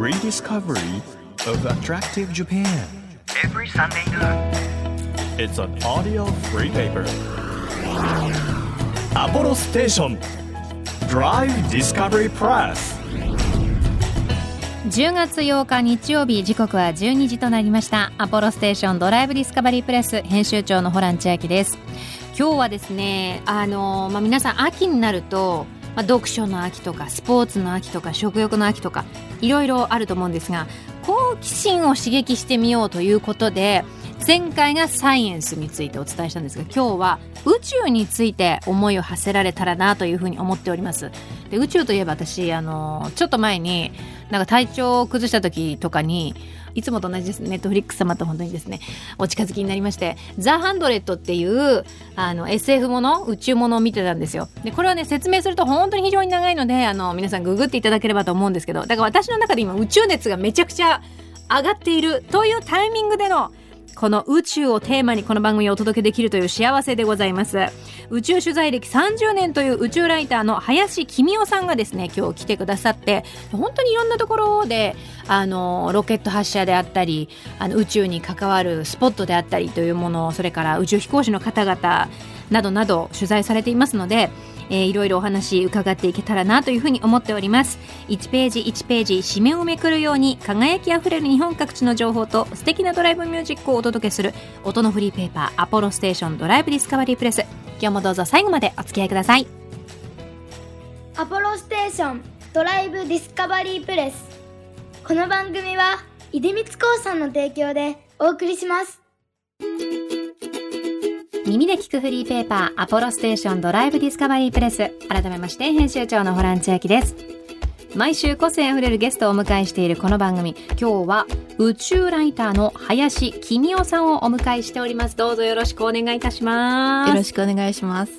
rediscovery of attractive Japan. every Sunday noon. It's an audio free paper. Apollo Station Drive Discovery Press. 10月8日日曜日時刻は12時となりましたアポロステーションドライブディスカバリープレス編集長のホラン千秋です今日はですねあの、まあ、皆さん秋になると、まあ、読書の秋とかスポーツの秋とか食欲の秋とかいろいろあると思うんですが好奇心を刺激してみようということで前回がサイエンスについてお伝えしたんですが今日は宇宙について思いを馳せられたらなというふうに思っております。で宇宙といえば私あのちょっと前になんか体調を崩した時とかにいつもと同じですネットフリックス様と本当にですねお近づきになりまして「ザ・ハンドレット」っていうあの SF もの宇宙ものを見てたんですよ。でこれはね説明すると本当に非常に長いのであの皆さんググっていただければと思うんですけどだから私の中で今宇宙熱がめちゃくちゃ上がっているというタイミングでのこの宇宙をテーマにこの番組をお届けできるという幸せでございます。宇宙取材歴30年という宇宙ライターの林公夫さんがですね今日来てくださって本当にいろんなところであのロケット発射であったりあの宇宙に関わるスポットであったりというものそれから宇宙飛行士の方々などなど取材されていますのでえー、いろいろお話伺っていけたらなというふうに思っております。1ページ1ページ紙面をめくるように輝きあふれる日本各地の情報と素敵なドライブミュージックをお届けする音のフリーペーパーアポロステーションドライブディスカバリープレス。今日もどうぞ最後までお付き合いください。アポロステーションドライブディスカバリープレス。この番組は出光興産の提供でお送りします。耳で聞くフリーペーパーアポロステーションドライブディスカバリープレス。改めまして編集長のホラン千秋です。毎週個性あふれるゲストをお迎えしているこの番組。今日は宇宙ライターの林公夫さんをお迎えしております。どうぞよろしくお願いいたします。よろしくお願いします。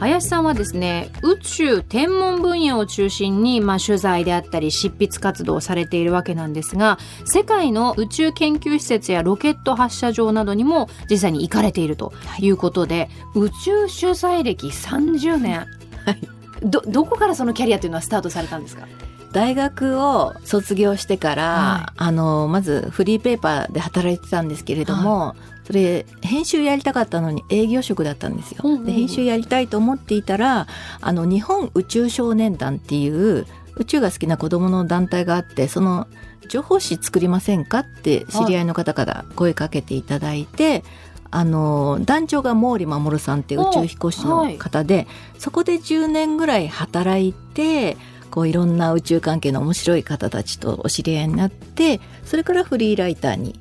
林さんはですね宇宙天文分野を中心に、まあ、取材であったり執筆活動をされているわけなんですが世界の宇宙研究施設やロケット発射場などにも実際に行かれているとい。うことで、宇宙取材歴30年、はい。どどこからそのキャリアというのはスタートされたんですか？大学を卒業してから、はあのまずフリーペーパーで働いてたんですけれども、それ編集やりたかったのに営業職だったんですよ。うんうんうんで編集やりたいと思っていたらあの日本宇宙少年団っていう宇宙が好きな子どもの団体があってその情報誌作りませんかって知り合いの方から声かけていただいて。あの団長が毛利守さんっていう宇宙飛行士の方で、そこで10年ぐらい働いてこういろんな宇宙関係の面白い方たちとお知り合いになってそれからフリーライターに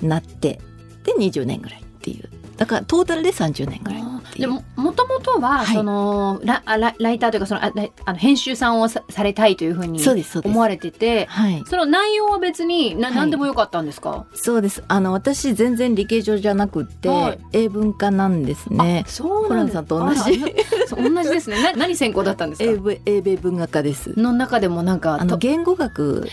なってで20年ぐらいっていうだからトータルで30年ぐらいでももともとは、はい。そのララライターというかそのああの編集さんをさされたいというふうに思われててはい。その内容は別になはい。何でもよかったんですか、そうです。あの私全然理系上じゃなくって、はい。英文科なんですね。あそうホランなんです。さんと同じ。同じですね。な 何専攻だったんですか？英文英米文学科です。の中でもなんかとあの言語学。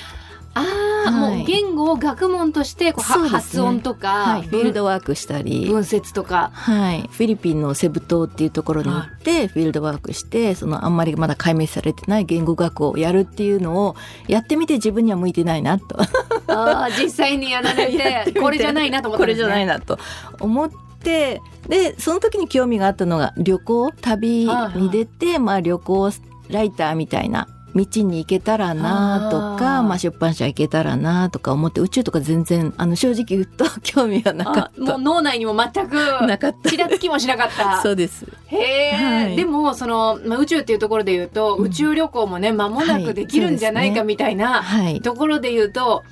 あー、はいもう言語を学問としてこうね。発音とか、はい、フィールドワワークしたり。文節とか。はい、フィリピンのセブ島っていうところに行って、フィールドワークしてそのあんまりまだ解明されてない言語学をやるっていうのをやってみて自分には向いてないなと。あー実際にやられて これじゃないなと思ったこれじゃないなと思ってでその時に興味があったのが旅行旅に出て、まあ、旅行ライターみたいな道に行けたらなとかまあ、出版社行けたらなとか思って宇宙とか全然あの正直言うと興味はなかあった。もう脳内にも全くなかった。ちらつきもしなかった。そうです。へえ、はい。でもその、まあ、宇宙っていうところで言うと、うん。宇宙旅行もね間もなくできるんじゃないかはい。みたいなはい。ところで言うと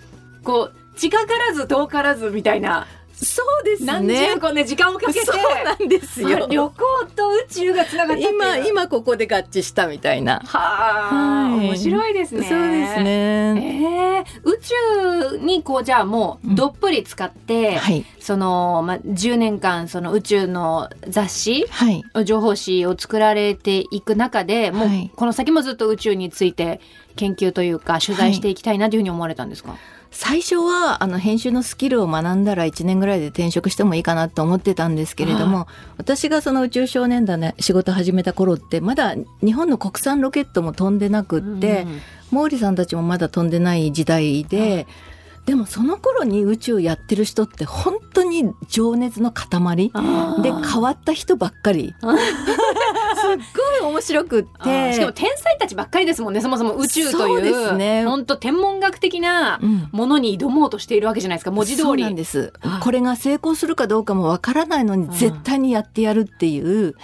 こう近からず遠からずみたいな、そうです何十個ね時間をかけてそうなんですよ。あ旅行と宇宙がつながった今今ここで合致したみたいな。はあ、はい。面白いですね。そうですえね、ー宇宙にこうじゃあもうどっぷり使って、はい。その、まあ、10年間その宇宙の雑誌はい。情報誌を作られていく中でもうはい。この先もずっと宇宙について研究というか取材していきたいなというふうに思われたんですか、最初はあの編集のスキルを学んだら1年ぐらいで転職してもいいかなと思ってたんですけれども、私がその宇宙少年団で仕事始めた頃ってまだ日本の国産ロケットも飛んでなくって、うん毛利さんたちもまだ飛んでない時代で、でもその頃に宇宙やってる人って本当に情熱の塊。で変わった人ばっかり。すっごい面白くって。しかも天才たちばっかりですもんね。そもそも宇宙というですね。本当天文学的なうん。ものに挑もうとしているわけじゃないですか。文字通り。なんです。はい。これが成功するかどうかもわからないのにん。絶対にやってやるっていう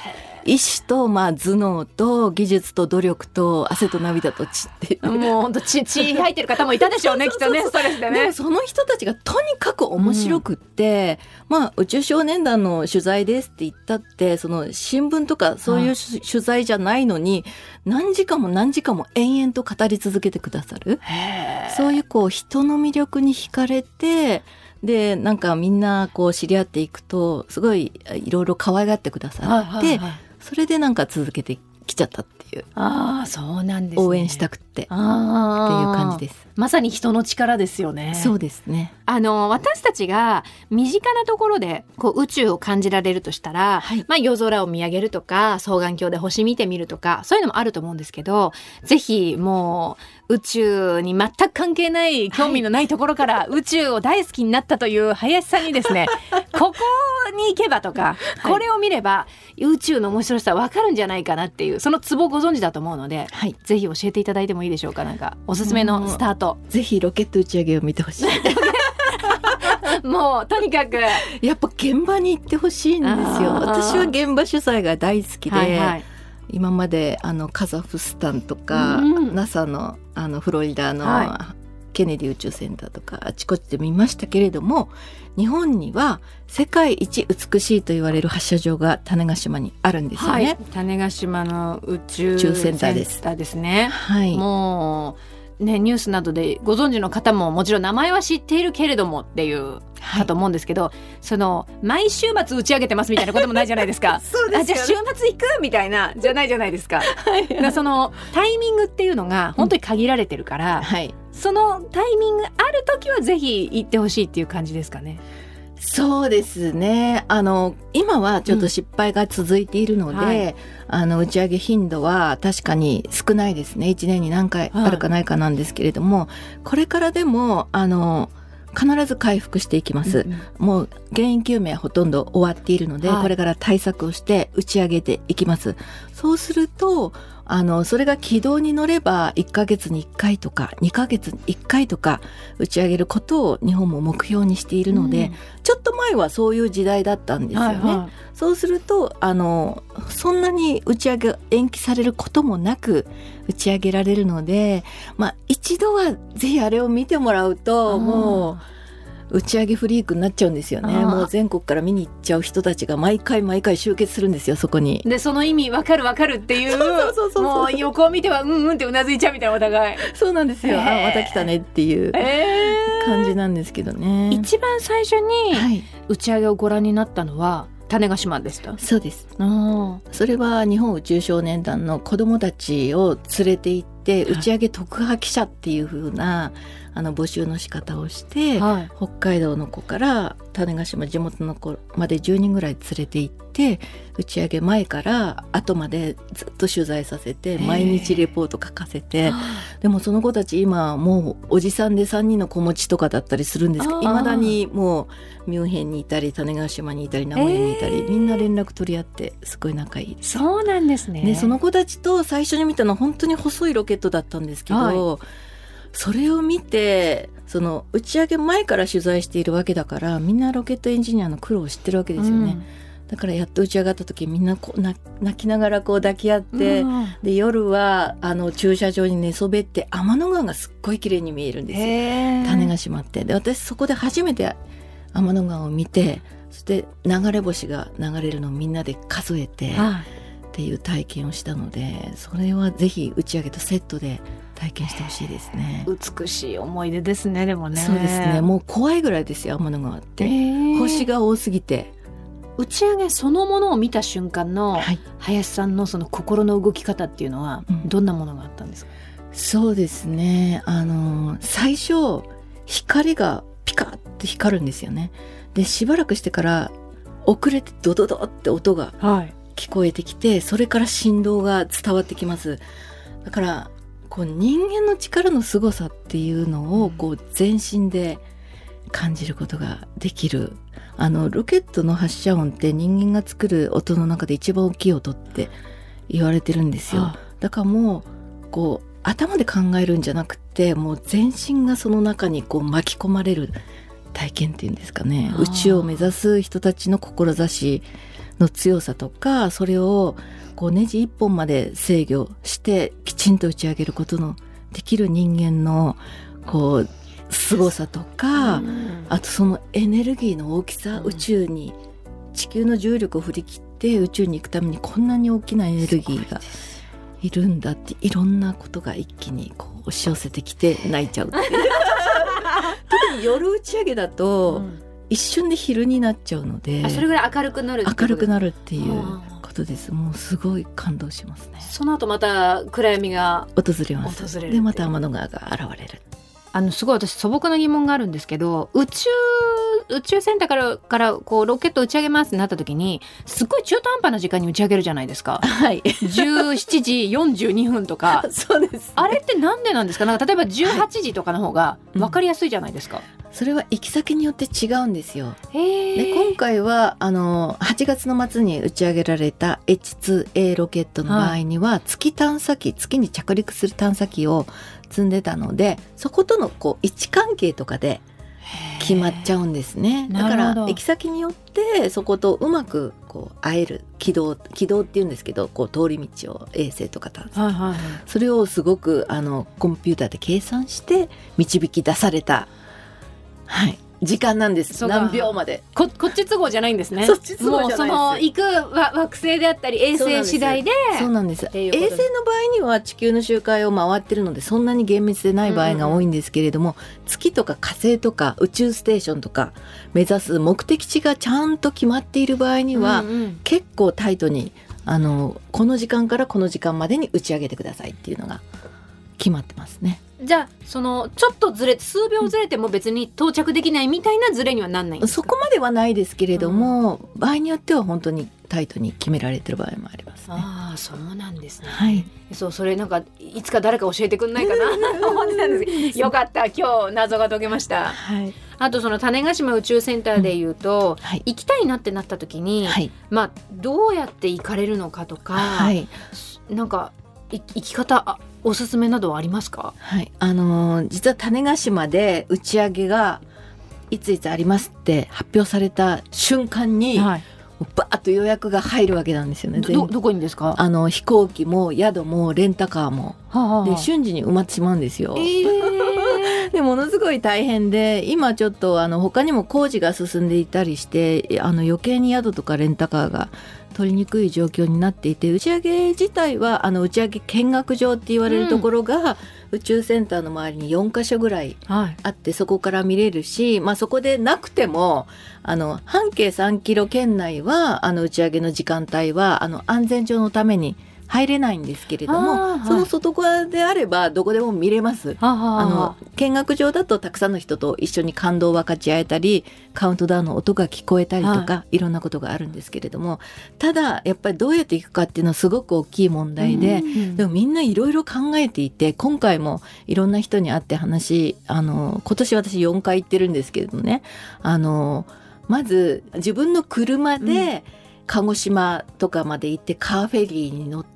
意志とまあ頭脳と技術と努力と汗と涙と血って。いうもう本当血血入ってる方もいたでしょうねきっとね。ストレスででねもその人たちがとにかく面白くって、まあ宇宙少年団の取材ですって言ったってその新聞とかそういうし取材じゃないのに何時間も何時間も延々と語り続けてくださる。そういうこう人の魅力に惹かれてでなんかみんなこう知り合っていくとすごいいろいろ可愛がってくださって、はいはいはいそれでなんか続けてきちゃったっていう。ああそうなんですね。応援したくって。っていう感じです。まさに人の力ですよね。そうですね。あの私たちが身近なところでこう宇宙を感じられるとしたら、はい。まあ、夜空を見上げるとか双眼鏡で星見てみるとかそういうのもあると思うんですけどぜひもう宇宙に全く関係ない興味のないところから 宇宙を大好きになったという林さんにですね ここに行けばとか、はいこれを見れば宇宙の面白さわかるんじゃないかなっていうそのツボご存知だと思うのではい。ぜひ教えていただいてもいいでしょうかなんかおすすめのスタート。ぜひロケット打ち上げを見てほしい。もうとにかくやっぱ現場に行ってほしいんですよ。私は現場取材が大好きで、はいはい今まであのカザフスタンとか、うん。NASA のあのフロリダの、はケネディ宇宙センターとかあちこちで見ましたけれども日本には世界一美しいと言われる発射場が種子島にあるんですよはい。ね。、種子島の宇宙センターです。ですね。はい、もうねニュースなどでご存知の方ももちろん名前は知っているけれどもっていうはいかと思うんですけど、その毎週末打ち上げてますみたいなこともないじゃないですか。そうあじゃあ週末行くみたいなじゃないじゃないですか。だからそのタイミングっていうのが本当に限られてるから、はいそのタイミングある時はぜひ行ってほしいっていう感じですかね。そうですね。あの今はちょっと失敗が続いているので、うんはい。あの打ち上げ頻度は確かに少ないですね。1年に何回あるかないかなんですけれども、これからでもあの必ず回復していきます。うん。もう原因究明はほとんど終わっているので、はい。これから対策をして打ち上げていきます。そうするとあのそれが軌道に乗れば1ヶ月に1回とか2ヶ月に1回とか打ち上げることを日本も目標にしているので、ちょっと前はそういう時代だったんですよね。はいはい。そうするとあのそんなに打ち上げが延期されることもなく打ち上げられるので、まあ、一度はぜひあれを見てもらうともう打ち上げフリークになっちゃうんですよね。もう全国から見に行っちゃう人たちが毎回毎回集結するんですよそこに。でその意味わかるわかるっていうもう横を見てはうんうんってうなずいちゃうみたいなお互い。そうなんですよ、へー。あまた来たねっていうえ感じなんですけどね。一番最初にはい、打ち上げをご覧になったのは種子島でした。そうです。あそれは日本宇宙少年団の子どもたちを連れて行って打ち上げ特派記者っていう風なあの募集の仕方をして、はい。北海道の子から種子島地元の子まで10人ぐらい連れて行って打ち上げ前から後までずっと取材させてー毎日レポート書かせてでもその子たち今もうおじさんで3人の子持ちとかだったりするんですけどいまだにもうミュンヘンにいたり種子島にいたり名古屋にいたり、えーみんな連絡取り合ってすごい仲いい。そうなんですね。でその子たちと最初に見たのは本当に細いロケットだったんですけど、はそれを見てその打ち上げ前から取材しているわけだからみんなロケットエンジニアの苦労を知ってるわけですよね、だからやっと打ち上がった時みんなこう泣泣きながらこう抱き合って、うん。で夜はあの駐車場に寝そべって天の川がすっごい綺麗に見えるんですよ。種が閉まって。で私そこで初めて天の川を見てそして流れ星が流れるのをみんなで数えて、はい。っていう体験をしたのでそれはぜひ打ち上げとセットで体験してほしいですね。美しい思い出ですねでもね。そうですね。もう怖いぐらいですよ天の川って、星がが多すぎて、打ち上げそのものを見た瞬間のはい、林さんのその心の動き方っていうのはうん。どんなものがあったんですか？そうですね。あの最初光がピカッて光るんですよね。でしばらくしてから遅れてドドドって音がはい。聞こえてきてそれから振動が伝わってきます。だからこう人間の力の凄さっていうのをこう全身で感じることができる。あのロケットの発射音って人間が作る音の中で一番大きい音って言われてるんですよ。あ。だからもうこう頭で考えるんじゃなくてもう全身がその中にこう巻き込まれる体験っていうんですかね。宇宙を目指す人たちの志の強さとかそれをこうネジ一本まで制御してきちんと打ち上げることのできる人間のこう凄さとか、あとそのエネルギーの大きさ、うん。宇宙に地球の重力を振り切って宇宙に行くためにこんなに大きなエネルギーがいるんだっていろんなことが一気にこう押し寄せてきて泣いちゃう 特に夜打ち上げだと、一瞬で昼になっちゃうのであそれぐらい明るくなる明るくなるるっていうことです。もうすごい感動しますね。その後また暗闇が訪れます。訪れるでまた天の川が現れる。あのすごい私素朴な疑問があるんですけど宇宙宇宙センターからからこうロケット打ち上げますってなった時にすっごい中途半端な時間に打ち上げるじゃないですか。はい。17時42分とか。そうですあれってなんでなんですか？なんか例えば18時とかの方が分かりやすいじゃないですか。それは行き先によって違うんですよ。へで今回はあの8月の末に打ち上げられた H2A ロケットの場合には、月探査機月に着陸する探査機を積んでたのでそことのこう位置関係とかで決まっちゃうんですね。だから行き先によってそことうまくこう会える軌道軌道っていうんですけどこう通り道を衛星とか探査はいはいはい。それをすごくあのコンピューターで計算して導き出された、はい、時間なんです。何秒まで。ここっち都合じゃないんですね。そっち都合その行くわ惑星であったり衛星次第でそうなんです。衛星の場合には地球の周回を回ってるのでそんなに厳密でない場合が多いんですけれども、月とか火星とか宇宙ステーションとか目指す目的地がちゃんと決まっている場合には、うんうん。結構タイトにあのこの時間からこの時間までに打ち上げてくださいっていうのが決まってますね。じゃあそのちょっとずれ数秒ずれても別に到着できないみたいなずれにはなんないんですか？そこまではないですけれども、場合によっては本当にタイトに決められてる場合もありますね。ああそうなんですね。はい、そうそれなんかいつか誰か教えてくんないかな？と思ってたんですけど。よかった今日謎が解けました。はい、あとその種子島宇宙センターで言うと、はい、行きたいなってなった時に、はい、まあどうやって行かれるのかとか、はい、なんかい行き方あおすすめなどはありますか？はい、あのー実は種子島で打ち上げがいついつありますって発表された瞬間に、はい。バーッと予約が入るわけなんですよね。全どどこにですか？あの飛行機も宿もレンタカーもはあはあで瞬時に埋まってしまうんですよ。えー でものすごい大変で今ちょっとあの他にも工事が進んでいたりしてあの余計に宿とかレンタカーが取りにくい状況になっていて打ち上げ自体はあの打ち上げ見学場って言われるところが、宇宙センターの周りに4か所ぐらいはい。あってそこから見れるし、まあ、そこでなくてもあの半径3キロ圏内はあの打ち上げの時間帯はあの安全上のために入れないんですけれども、その外側であればどこでも見れます。はあの見学場だとたくさんの人と一緒に感動を分かち合えたりカウントダウンの音が聞こえたりとか、い、ろんなことがあるんですけれどもただやっぱりどうやっていくかっていうのはすごく大きい問題で、うんでもみんないろいろ考えていて今回もいろんな人に会って話あの今年私4回行ってるんですけれどもねあのまず自分の車で鹿児島とかまで行ってカーフェリーに乗って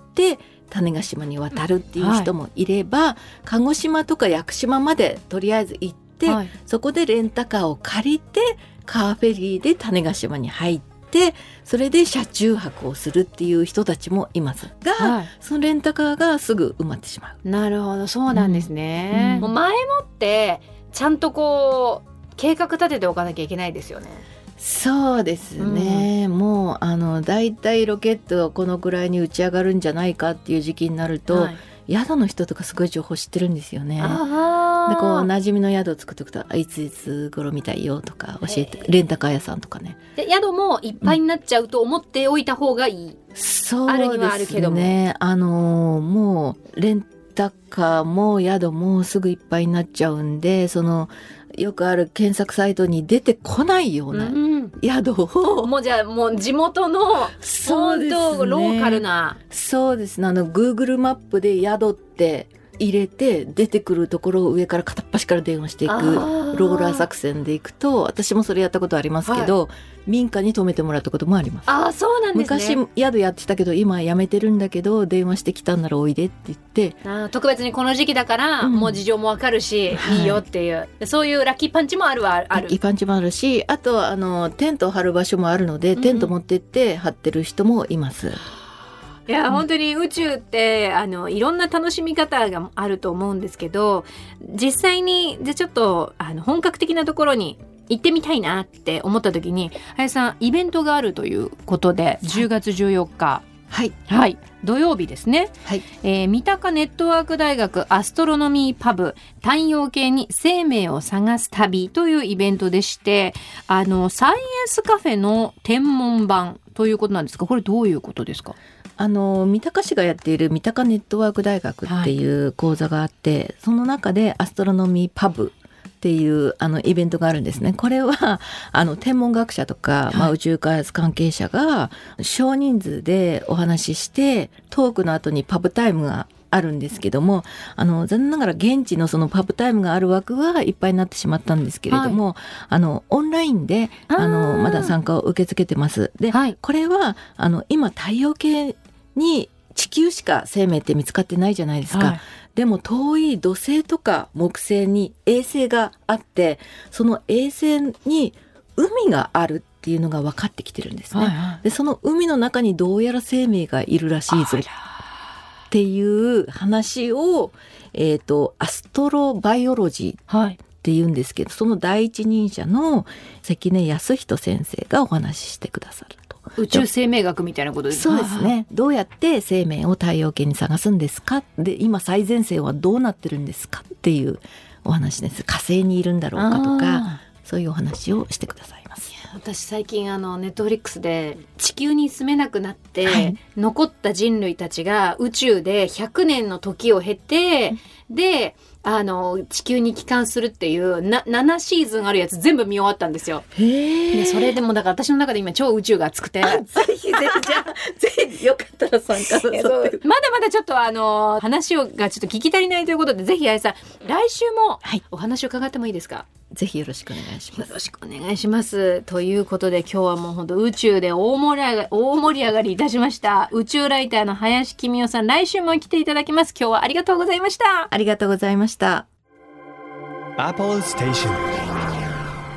種子島に渡るっていう人もいれば、鹿児島とか屋久島までとりあえず行って、はい。そこでレンタカーを借りてカーフェリーで種子島に入ってそれで車中泊をするっていう人たちもいますが、はい。そのレンタカーがすぐ埋まってしまう。なるほど。そうなんですね、うん。もう前もってちゃんとこう計画立てておかなきゃいけないですよねそうですね、もうあのだいたいロケットがこのくらいに打ち上がるんじゃないかっていう時期になると、はい。宿の人とかすごい情報知ってるんですよね。でこう馴染みの宿を作っておくとあいついつ頃見たいよとか教えてレンタカー屋さんとかね。で宿もいっぱいになっちゃうと思っておいた方がいい、そうあるにはあでするけども。ねあのーもうレンタカーも宿もすぐいっぱいになっちゃうんでそのよくある検索サイトに出てこないようなうん。宿を、もうじゃあもう地元のそうですね。本当ローカルな。そうですね。あの Google マップで宿って入れて出てくるところを上から片っ端から電話していくローラー作戦でいくと私もそれやったことありますけど、民家に泊めてもらったこともあります。ああそうなんです昔ね宿やってたけど今やめてるんだけど電話してきたんならおいでって言ってあー特別にこの時期だから、うん。もう事情もわかるし、はい。い、いよっていう。そういうラッキーパンチもあるはある。一般地もあるしあとあのテントを張る場所もあるので、テント持ってって張ってる人もいます。いや本当に宇宙ってあのいろんな楽しみ方があると思うんですけど実際にじゃあちょっとあの本格的なところに行ってみたいなって思った時に林さんイベントがあるということで10月14日。はい。はい。土曜日ですね、はい。えー三鷹ネットワーク大学アストロノミーパブ太陽系に生命を探す旅というイベントでしてあのサイエンスカフェの天文版ということなんですがこれどういうことですか？あの三鷹市がやっている三鷹ネットワーク大学っていう講座があって、その中でアストロノミーパブっていうあのイベントがあるんですね。これはあの天文学者とか、まあ、宇宙開発関係者が少人数でお話ししてトークの後にパブタイムがあるんですけどもあの残念ながら現地のそのパブタイムがある枠はいっぱいになってしまったんですけれども、あのオンラインであのまだ参加を受け付けてます。で、はいこれはあの今太陽系に地球しか生命って見つかってないじゃないですか。はいでも遠い土星とか木星に衛星があってその衛星に海があるっていうのが分かってきてるんですね。でその海の中にどうやら生命がいるらしいぞっていう話を、えー、とアストロバイオロジーはいっていうんですけどその第一人者の関根康人先生がお話ししてくださると。宇宙生命学みたいなことです。そうですね。どうやって生命を太陽系に探すんですか？で今最前線はどうなってるんですかっていうお話です。火星にいるんだろうかとかあそういうお話をしてくださいます。ー私最近あのネットフリックスで地球に住めなくなって、はい。残った人類たちが宇宙で100年の時を経て、であの地球に帰還するっていうな7シーズンあるやつ全部見終わったんですよ。へでそれでもだから私の中で今超宇宙が熱くて。ぜひぜひじゃあぜひよかったら参加なさって。まだまだちょっとあの話をがちょっと聞き足りないということでぜひあやさん来週もはい。お話を伺ってもいいですか、ぜひよろしくお願いします。よろしくお願いします。ということで今日はもう本当宇宙で大盛り上がり大盛り上がりいたしました。宇宙ライターの林公代さん来週も来ていただきます。今日はありがとうございました。ありがとうございました。Apollo Station.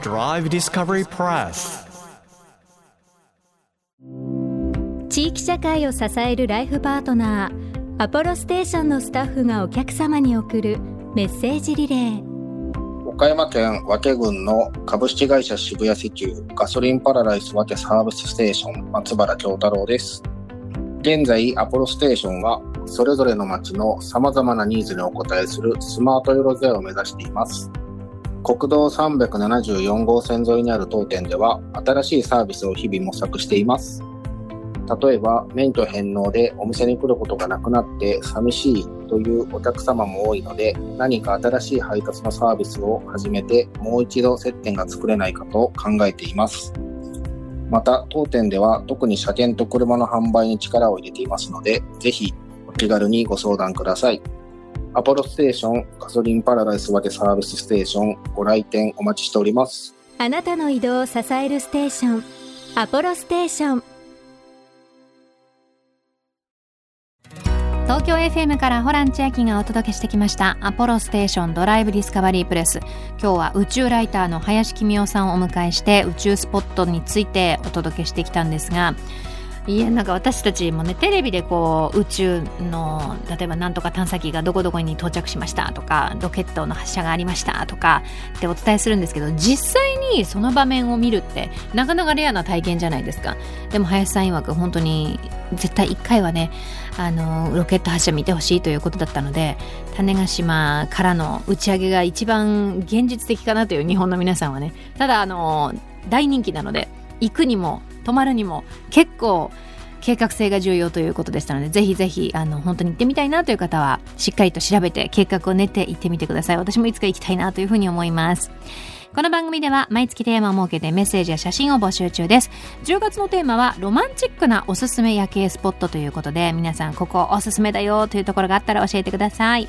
Drive Discovery Press. 地域社会を支えるライフパートナーアポロステーションのスタッフがお客様に送るメッセージリレー岡山県和気郡の株式会社渋谷石油ガソリンパラダイス和気サービスステーション松原京太郎です。現在アポロステーションはそれぞれの町の様々なニーズにお応えするスマートよろずやを目指しています。国道374号線沿いにある当店では新しいサービスを日々模索しています。例えば免許返納でお店に来ることがなくなって寂しいというお客様も多いので何か新しい配達のサービスを始めてもう一度接点が作れないかと考えています。また当店では特に車検と車の販売に力を入れていますのでぜひお気軽にご相談ください。アポロステーションガソリンパラダイス分けサービスステーションご来店お待ちしております。あなたの移動を支えるステーションアポロステーション東京 FM からホラン千秋がお届けしてきましたアポロステーションドライブディスカバリープレス。今日は宇宙ライターの林公夫さんをお迎えして宇宙スポットについてお届けしてきたんですがいやなんか私たちもねテレビでこう宇宙の例えばなんとか探査機がどこどこに到着しましたとかロケットの発射がありましたとかってお伝えするんですけど実際にその場面を見るってなかなかレアな体験じゃないですか。でも林さん曰く本当に絶対1回はねあのロケット発射見てほしいということだったので種子島からの打ち上げが一番現実的かなという日本の皆さんはねただあの大人気なので行くにも泊まるにも結構計画性が重要ということでしたのでぜひぜひあの本当に行ってみたいなという方はしっかりと調べて計画を練って行ってみてください。私もいつか行きたいなというふうに思います。この番組では毎月テーマを設けてメッセージや写真を募集中です。10月のテーマはロマンチックなおすすめ夜景スポットということで皆さんここおすすめだよというところがあったら教えてください。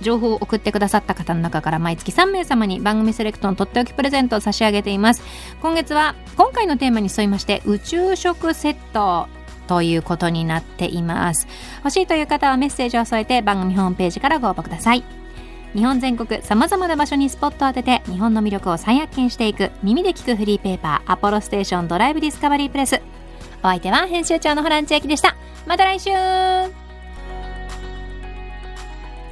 情報を送ってくださった方の中から毎月3名様に番組セレクトのとっておきプレゼントを差し上げています。今月は今回のテーマに沿いまして宇宙食セットということになっています。欲しいという方はメッセージを添えて番組ホームページからご応募ください。日本全国さまざまな場所にスポットを当てて日本の魅力を再発見していく耳で聞くフリーペーパーアポロステーションドライブディスカバリープレス。お相手は編集長のホラン千秋でした。また来週。